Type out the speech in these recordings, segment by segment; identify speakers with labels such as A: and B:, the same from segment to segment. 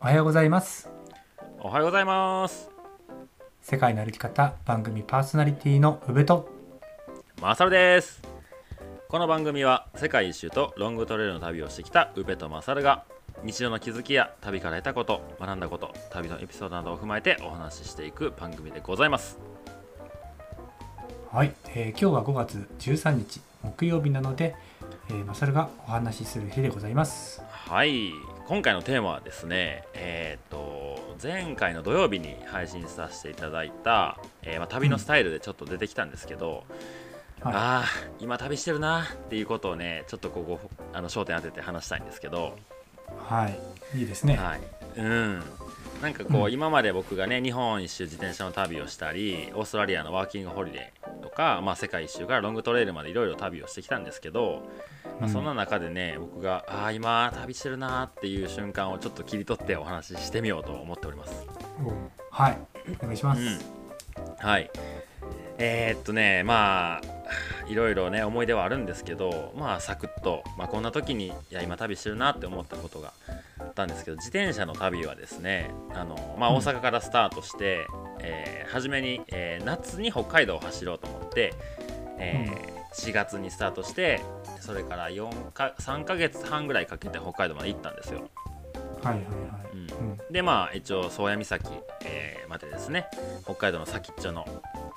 A: おはようございます。
B: おはようございます。
A: 世界の歩き方番組パーソナリティの宇部と。
B: マサルです。この番組は世界一周とロングトレイルの旅をしてきた宇部とマサルが日常の気づきや旅から得たこと学んだこと旅のエピソードなどを踏まえてお話ししていく番組でございます。
A: はい、えー今日は5月13日木曜日なので、えー、マサルがお話しする日でございます。
B: はい今回のテーマはですねえーっと前回の土曜日に配信させていただいた、えーまあ、旅のスタイルでちょっと出てきたんですけど、
A: はい。
B: ああ今旅してるなっていうことをねちょっとここあの焦点当てて話したいんですけど。
A: はい。いいですね、
B: はい、うん。なんかこう、
A: うん。
B: 今まで僕がね日本一周自転車の旅をしたりオーストラリアのワーキングホリデーとか、まあ、世界一周からロングトレイルまでいろいろ旅をしてきたんですけど、まあ、
A: うん。
B: そんな中でね僕がああ今旅してるなーっていう瞬間をちょっと切り取ってお話ししてみようと思っております。
A: おはい。お願いします、
B: うん、はい。えーっとねまあいろいろね思い出はあるんですけどまあサクッと、まあ、こんな時にいや今旅してるなって思ったことがあったんですけど自転車の旅はですねあの、まあ、
A: うん。
B: 大阪からスタートして、えー初めに、えー夏に北海道を走ろうと思って、えー4月にスタートしてそれから4か3ヶ月半ぐらいかけて北海道まで行ったんですよ。
A: はいはいはい。
B: うん。
A: うん。
B: でまあ一応宗谷岬、えーまでですね北海道の先っちょの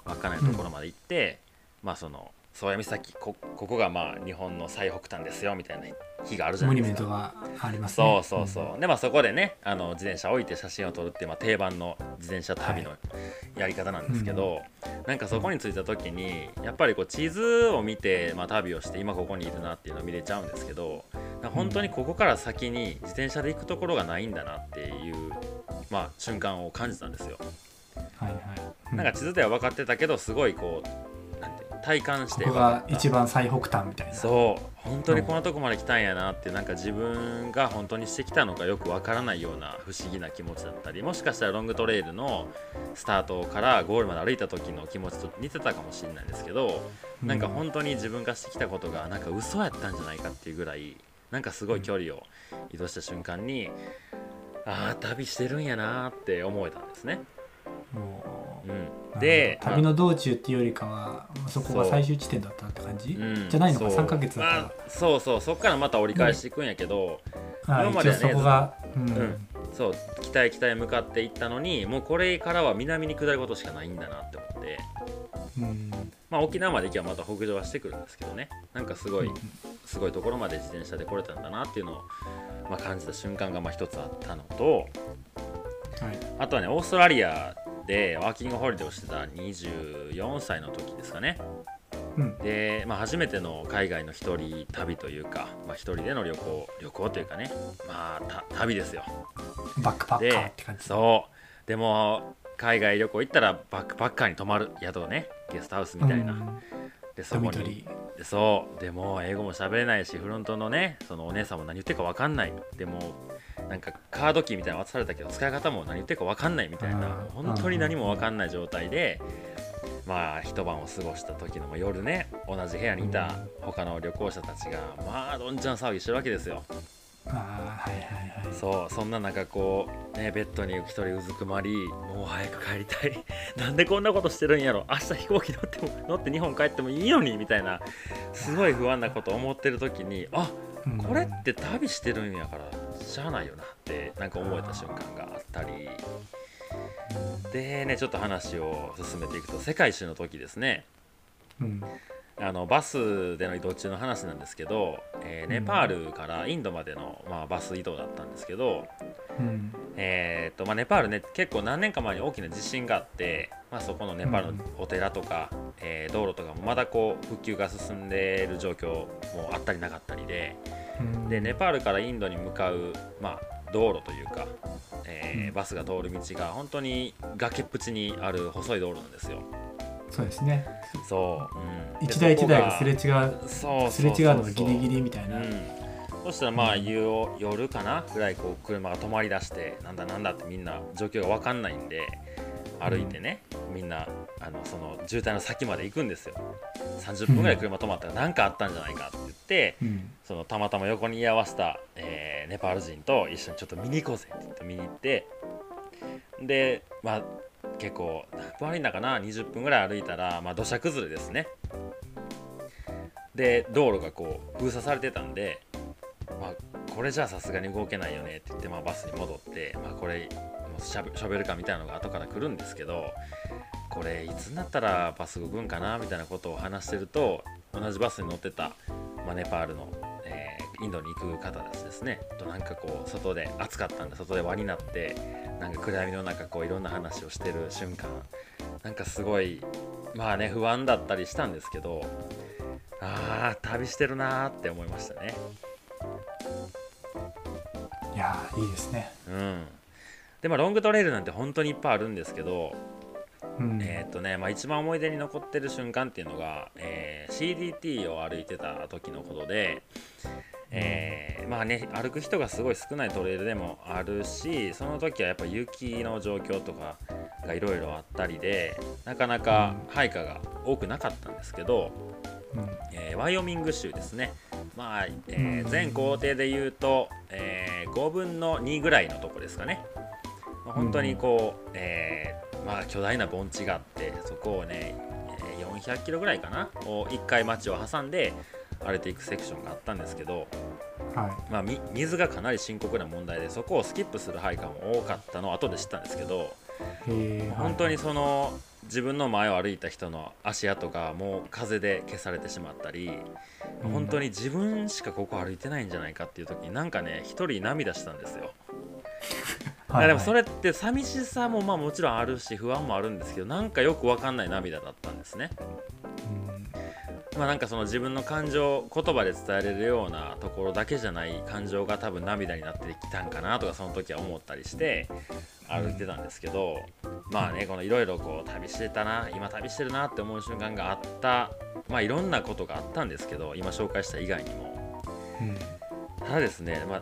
B: 稚内のところまで行って、まあその宗谷岬こここがまあ日本の最北端ですよみたいな日があるじゃ
A: モニ
B: ないですか。
A: ュメントがあります
B: そ
A: ね
B: うそうそう、でまあそこでねあの自転車置いて写真を撮るっていう、まあ、定番の自転車旅のやり方なんですけど、なんかそこに着いた時にやっぱりこう地図を見て、まあ、旅をして今ここにいるなっていうのを見れちゃうんですけど本当にここから先に自転車で行くところがないんだなっていう、まあ、瞬間を感じたんですよ。
A: はいはい、うん。
B: なんか地図では分かってたけどすごいこう体感して。
A: ここが一番最北端みたいな。
B: そう。本当にこんなとこまで来たんやなってなんか自分が本当にしてきたのかよくわからないような不思議な気持ちだったりもしかしたらロングトレイルのスタートからゴールまで歩いた時の気持ちと似てたかもしれないんですけど、なん。か本当に自分がしてきたことがなんか嘘やったんじゃないかっていうぐらいなんかすごい距離を移動した瞬間に、ああ旅してるんやなって思えたんですね。
A: う
B: ん、で
A: 旅の道中っていうよりかはそこが最終地点だったって感じ、
B: うん
A: じゃないのか？
B: そう。
A: 3ヶ月だったら
B: まあ、そうそう。そこからまた折り返していくんやけど、
A: あ
B: 今まではね
A: そこが、うん。
B: うん。そう北へ北へ向かっていったのにもうこれからは南に下ることしかないんだなって思って、
A: うん。
B: まあ、沖縄まで行けばまた北上はしてくるんですけどね。なんかすごいすごいところまで自転車で来れたんだなっていうのを、まあ、感じた瞬間がまあ一つあったのと
A: はい。
B: あとはねオーストラリアでワーキングホリデーをしてた24歳の時ですかね。
A: うん。
B: で、まあ、初めての海外の一人旅というか、まあ、一人での旅行旅行というかね。まあた旅ですよ。
A: バックパッカー
B: で
A: って感じ。
B: そう。でも海外旅行行ったらバックパッカーに泊まる宿ねゲストハウスみたいな、
A: うん。
B: でそこに。そう。でも英語も喋れないしフロントのねそのお姉さんも何言ってるか分かんない。でもなんかカードキーみたいなの渡されたけど使い方も何言ってるか分かんないみたいな
A: うん。
B: 本当に何も分かんない状態でまあ一晩を過ごした時のまあ夜ね同じ部屋にいた他の旅行者たちがまあどんちゃん騒ぎしてるわけですよ。
A: ーあーはいはいはい。
B: そうそんな中こうねベッドに一人うずくまりもう早く帰りたい。なんでこんなことしてるんやろ。明日飛行機乗っても乗って日本帰ってもいいのにみたいなすごい不安なこと思ってる時にあ
A: うん。
B: これって旅してるんやからしゃあないよなってなんか思えた瞬間があったり。でねちょっと話を進めていくと世界一周の時ですね。
A: うん。
B: あのバスでの移動中の話なんですけど、えーネパールからインドまでの、まあ、バス移動だったんですけど、
A: うん。
B: えーっとまあ、ネパールね結構何年か前に大きな地震があって、まあ、そこのネパールのお寺とか、えー道路とかもまだこう復旧が進んでいる状況もあったりなかったりで
A: うん
B: でネパールからインドに向かう、まあ、道路というか、えー
A: うん。
B: バスが通る道が本当に崖っぷちにある細い道路なんですよ。
A: そうですね。
B: そう、うん、
A: 台一台がすれ違う
B: そうそう
A: すれ違うのがギリギリみたいな、
B: うん、そしたらまあ夕を夜かなぐらいこう車が止まりだしてなんだなんだってみんな状況が分かんないんで歩いてね、みんなあのその渋滞の先まで行くんですよ。30分ぐらい車止まったら何かあったんじゃないかって、
A: うん。
B: そのたまたま横に居合わせた、えーネパール人と一緒にちょっと見に行こうぜって言って見に行ってでまあ結構何分歩いたかな20分ぐらい歩いたら、まあ、土砂崩れですね。で道路がこう封鎖されてたんで、まあ、これじゃあさすがに動けないよねって言って、まあ、バスに戻って、まあ、これシャベルカーみたいなのが後から来るんですけどこれいつになったらバス動くんかなみたいなことを話してると同じバスに乗ってた、まあ、ネパールの、えー、インドに行く方たちですね。となんかこう外で暑かったんで外で輪になってなんか暗闇の中こういろんな話をしてる瞬間。なんかすごいまあね不安だったりしたんですけどああ旅してるなーって思いましたね。
A: いやいいですね。
B: うん。でまあロングトレイルなんて本当にいっぱいあるんですけど、うん、えっ、とね、まあ、一番思い出に残ってる瞬間っていうのが、えー、CDT を歩いてた時のことで、えー、まあね歩く人がすごい少ないトレイルでもあるしその時はやっぱ雪の状況とかがいろいろあったりでなかなか配下が多くなかったんですけど、うん、えー、ワイオミング州ですね。まあ、えー、全工程で言うと、えー、5分の2ぐらいのとこですかね。まあ、本当にこう、えー、まあ、巨大な盆地があってそこをね400キロぐらいかなを1回町を挟んで歩いていくセクションがあったんですけど、はい。まあ、水がかなり深刻な問題でそこをスキップする配下も多かったのを後で知ったんですけど本当にその自分の前を歩いた人の足跡がもう風で消されてしまったり、本当に自分しかここ歩いてないんじゃないかっていう時になんかね一人涙したんですよ。はいはい、でもそれって寂しさもまあもちろんあるし不安もあるんですけどなんかよく分かんない涙だったんですね。まあなんかその自分の感情言葉で伝えれるようなところだけじゃない感情が多分涙になってきたんかなとかその時は思ったりして歩いてたんですけど、まあねこのいろいろこう旅してたな今旅してるなって思う瞬間があったまあいろんなことがあったんですけど今紹介した以外にも、ただですね、まあ、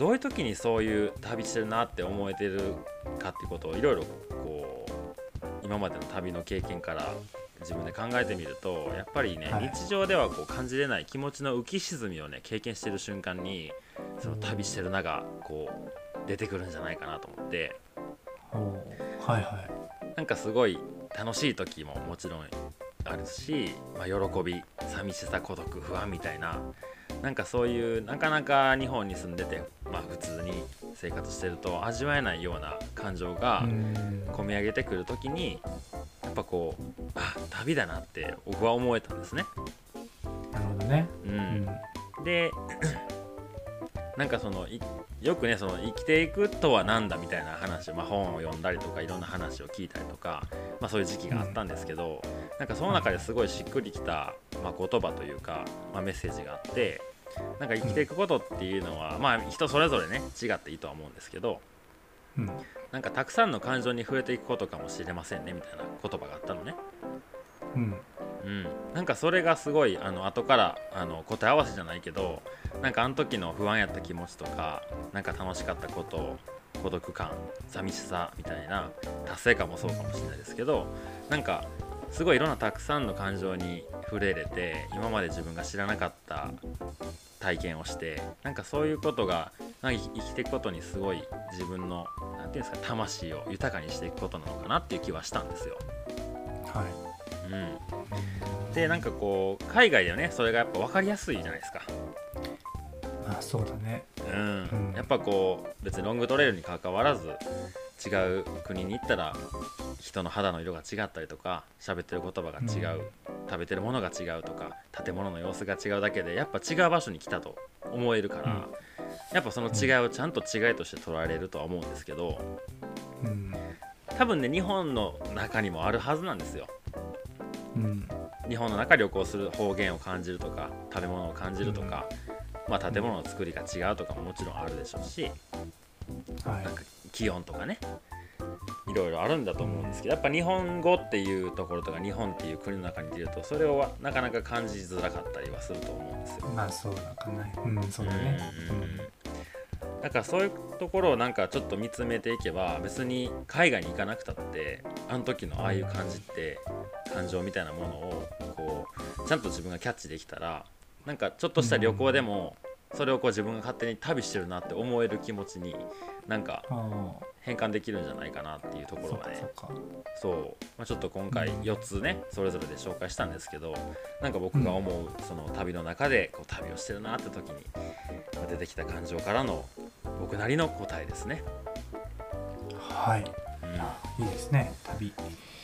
B: どういう時にそういう旅してるなって思えてるかっていうことをいろいろこう今までの旅の経験から自分で考えてみるとやっぱりね、はい、日常ではこう感じれない気持ちの浮き沈みをね経験してる瞬間にその旅してるながこう出てくるんじゃないかなと思って。
A: はいはい。
B: なんかすごい楽しい時ももちろんあるし、まあ、喜び寂しさ孤独不安みたいななんかそういうなかなか日本に住んでて、まあ、普通に生活してると味わえないような感情が込み上げてくる時にやっぱこうあ旅だなって僕は思えたんですね。
A: なるほどね、
B: うん、で なんかそのよくねその生きていくとは何だみたいな話を、まあ、本を読んだりとかいろんな話を聞いたりとか、まあ、そういう時期があったんですけど、なんかその中ですごいしっくりきた、まあ、言葉というか、まあ、メッセージがあってなんか生きていくことっていうのは、まあ、人それぞれね違っていいとは思うんですけど、うん、なんかたくさんの感情に触れていくことかもしれませんねみたいな言葉があったのね。うん、うん、なんかそれがすごいあの後からあの答え合わせじゃないけどなんかあの時の不安やった気持ちとかなんか楽しかったこと孤独感寂しさみたいな達成感もそうかもしれないですけどなんかすごいいろんなたくさんの感情に触れれて今まで自分が知らなかった体験をしてなんかそういうことがなんか生きていくことにすごい自分の何て言うんですか魂を豊かにしていくことなのかなっていう気はしたんですよ。
A: はい。
B: うん、でなんかこう海外ではねそれがやっぱ分かりやすいじゃないですか。
A: あそうだね、
B: うん、うん、やっぱこう別にロングトレイルにかかわらず違う国に行ったら人の肌の色が違ったりとか喋ってる言葉が違う、うん、食べてるものが違うとか建物の様子が違うだけでやっぱ違う場所に来たと思えるから、うん、やっぱその違いをちゃんと違いとして捉えれるとは思うんですけど、うん、多分ね日本の中にもあるはずなんですよ。日本の中旅行する方言を感じるとか食べ物を感じるとか、まあ、建物の作りが違うとかももちろんあるでしょうし、はい、なんか気温とかねいろいろあるんだと思うんですけどやっぱ日本語っていうところとか日本っていう国の中に出るとそれをなかなか感じづらかったりはすると思うんですよ。
A: まあそうだかなうんそうだね。
B: だからそういうところをなんかちょっと見つめていけば別に海外に行かなくたってあの時のああいう感じって感情みたいなものをこうちゃんと自分がキャッチできたらなんかちょっとした旅行でもそれをこう自分が勝手に旅してるなって思える気持ちになんか変換できるんじゃないかなっていうとこ
A: そ
B: ろがね。
A: そう。
B: まあ、ちょっと今回
A: うん。
B: 4つねそれぞれで紹介したんですけどなんか僕が思うその旅の中でこう旅をしてるなって時にまあ出てきた感情からの僕なりの答えですね。
A: はい。
B: うん。
A: いいですね旅。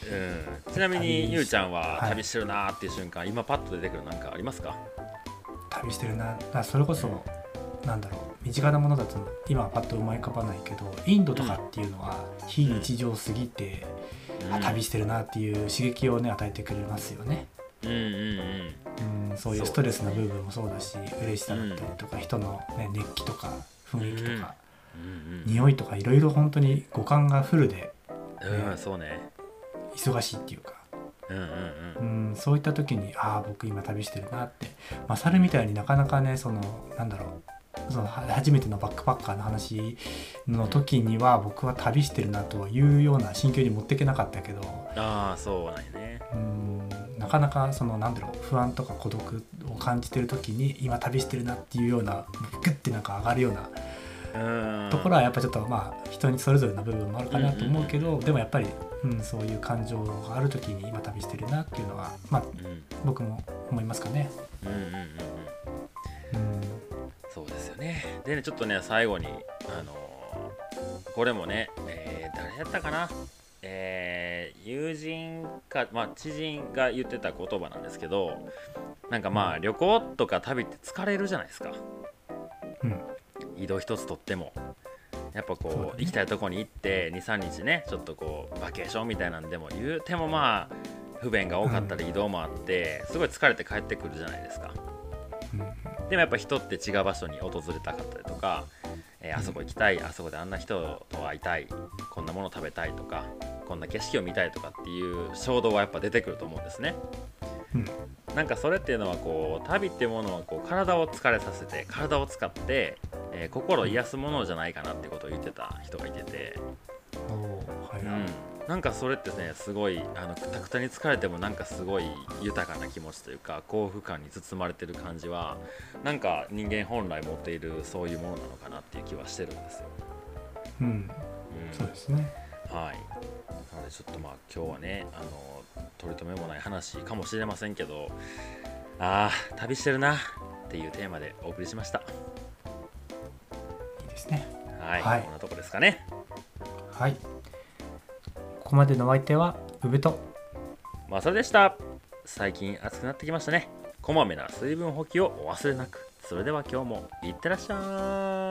B: うん、ちなみに
A: 旅
B: ゆうちゃんは
A: はい。
B: 旅してるなーっていう瞬間、今パッと出てくるなんかありますか？
A: 旅してるな。あそれこそなんだろう身近なものだと今はパッと思い浮かばないけどインドとかっていうのは非日常すぎて、あ旅してるなっていう刺激をね与えてくれますよね、
B: うんうんうん。
A: うん、そういうストレスな部分もそうだし嬉しさだったりとか、人の、ね、熱気とか雰囲気とか、
B: うん。
A: 匂いとかいろいろ本当に五感がフルで
B: うんうんそうね。
A: 忙しいっていうか、
B: うんうん
A: うん、そういった時にああ僕今旅してるなって。マサルみたいになかなかねそのなんだろう。そのは初めてのバックパッカーの話の時には僕は旅してるなというような心境に持っていけなかったけど。
B: ああそうなんやね。
A: うんなかなかそのなんだろう不安とか孤独を感じてる時に今旅してるなっていうようなグッてなんか上がるような
B: うん
A: ところはやっぱちょっとまあ人にそれぞれの部分もあるかなと思うけどでもやっぱり、うん、そういう感情がある時に今旅してるなっていうのはまあ
B: うん。
A: 僕も思いますかね。
B: うんうんうんうん。
A: うん。
B: そうですよね。でねちょっとね最後にあのーこれもね、えー誰やったかな？えー友人か、まあ、知人が言ってた言葉なんですけどなんかまあ旅行とか旅って疲れるじゃないですか。
A: うん
B: 移動一つとってもやっぱこう行きたいとこに行って23日ねちょっとこうバケーションみたいなんでも言うてもまあ不便が多かったり移動もあって、すごい疲れて帰ってくるじゃないですか。
A: うん。
B: でもやっぱ人って違う場所に訪れたかったりとか、えーあそこ行きたいあそこであんな人と会いたいこんなもの食べたいとかこんな景色を見たいとかっていう衝動はやっぱ出てくると思うんですね。
A: うん。
B: なんかそれっていうのはこう旅っていうものはこう体を疲れさせて体を使って、えー心を癒すものじゃないかなってことを言ってた人がいてて、
A: はいはい
B: うん、なんかそれってねすごいあのくたくたに疲れてもなんかすごい豊かな気持ちというか幸福感に包まれてる感じはなんか人間本来持っているそういうものなのかなっていう気はしてるんですよ。
A: うん
B: うん
A: そうですね。
B: はいなのでちょっとまあ今日はねあの取り留めもない話かもしれませんけどあー旅してるなっていうテーマでお送りしました。はい、
A: はい
B: こんなとこですかね。
A: はい。ここまでのお相手はウブと
B: まあそれでした。最近暑くなってきましたね。こまめな水分補給をお忘れなく。それでは今日もいってらっしゃい。